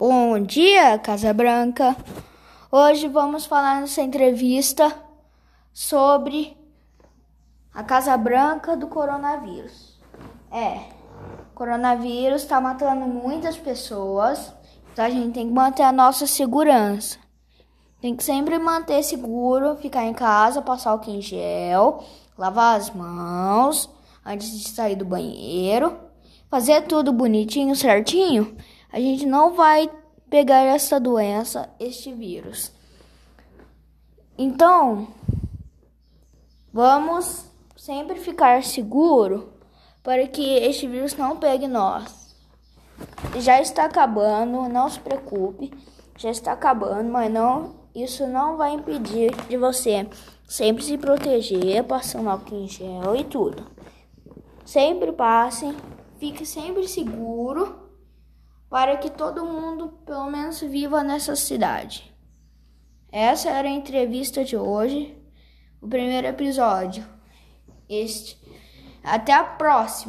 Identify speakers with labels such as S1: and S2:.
S1: Bom dia, Casa Branca. Hoje vamos falar nessa entrevista sobre a Casa Branca do coronavírus. É, o coronavírus está matando muitas pessoas, então a gente tem que manter a nossa segurança. Tem que sempre manter seguro, ficar em casa, passar o em gel, lavar as mãos antes de sair do banheiro, fazer tudo bonitinho, certinho a gente não vai pegar essa doença, este vírus. Então, vamos sempre ficar seguro para que este vírus não pegue nós. Já está acabando, não se preocupe, já está acabando, mas não, isso não vai impedir de você sempre se proteger, passando álcool em gel e tudo. Sempre passe, fique sempre seguro para que todo mundo, pelo menos, viva nessa cidade. Essa era a entrevista de hoje, o primeiro episódio. Este. Até a próxima!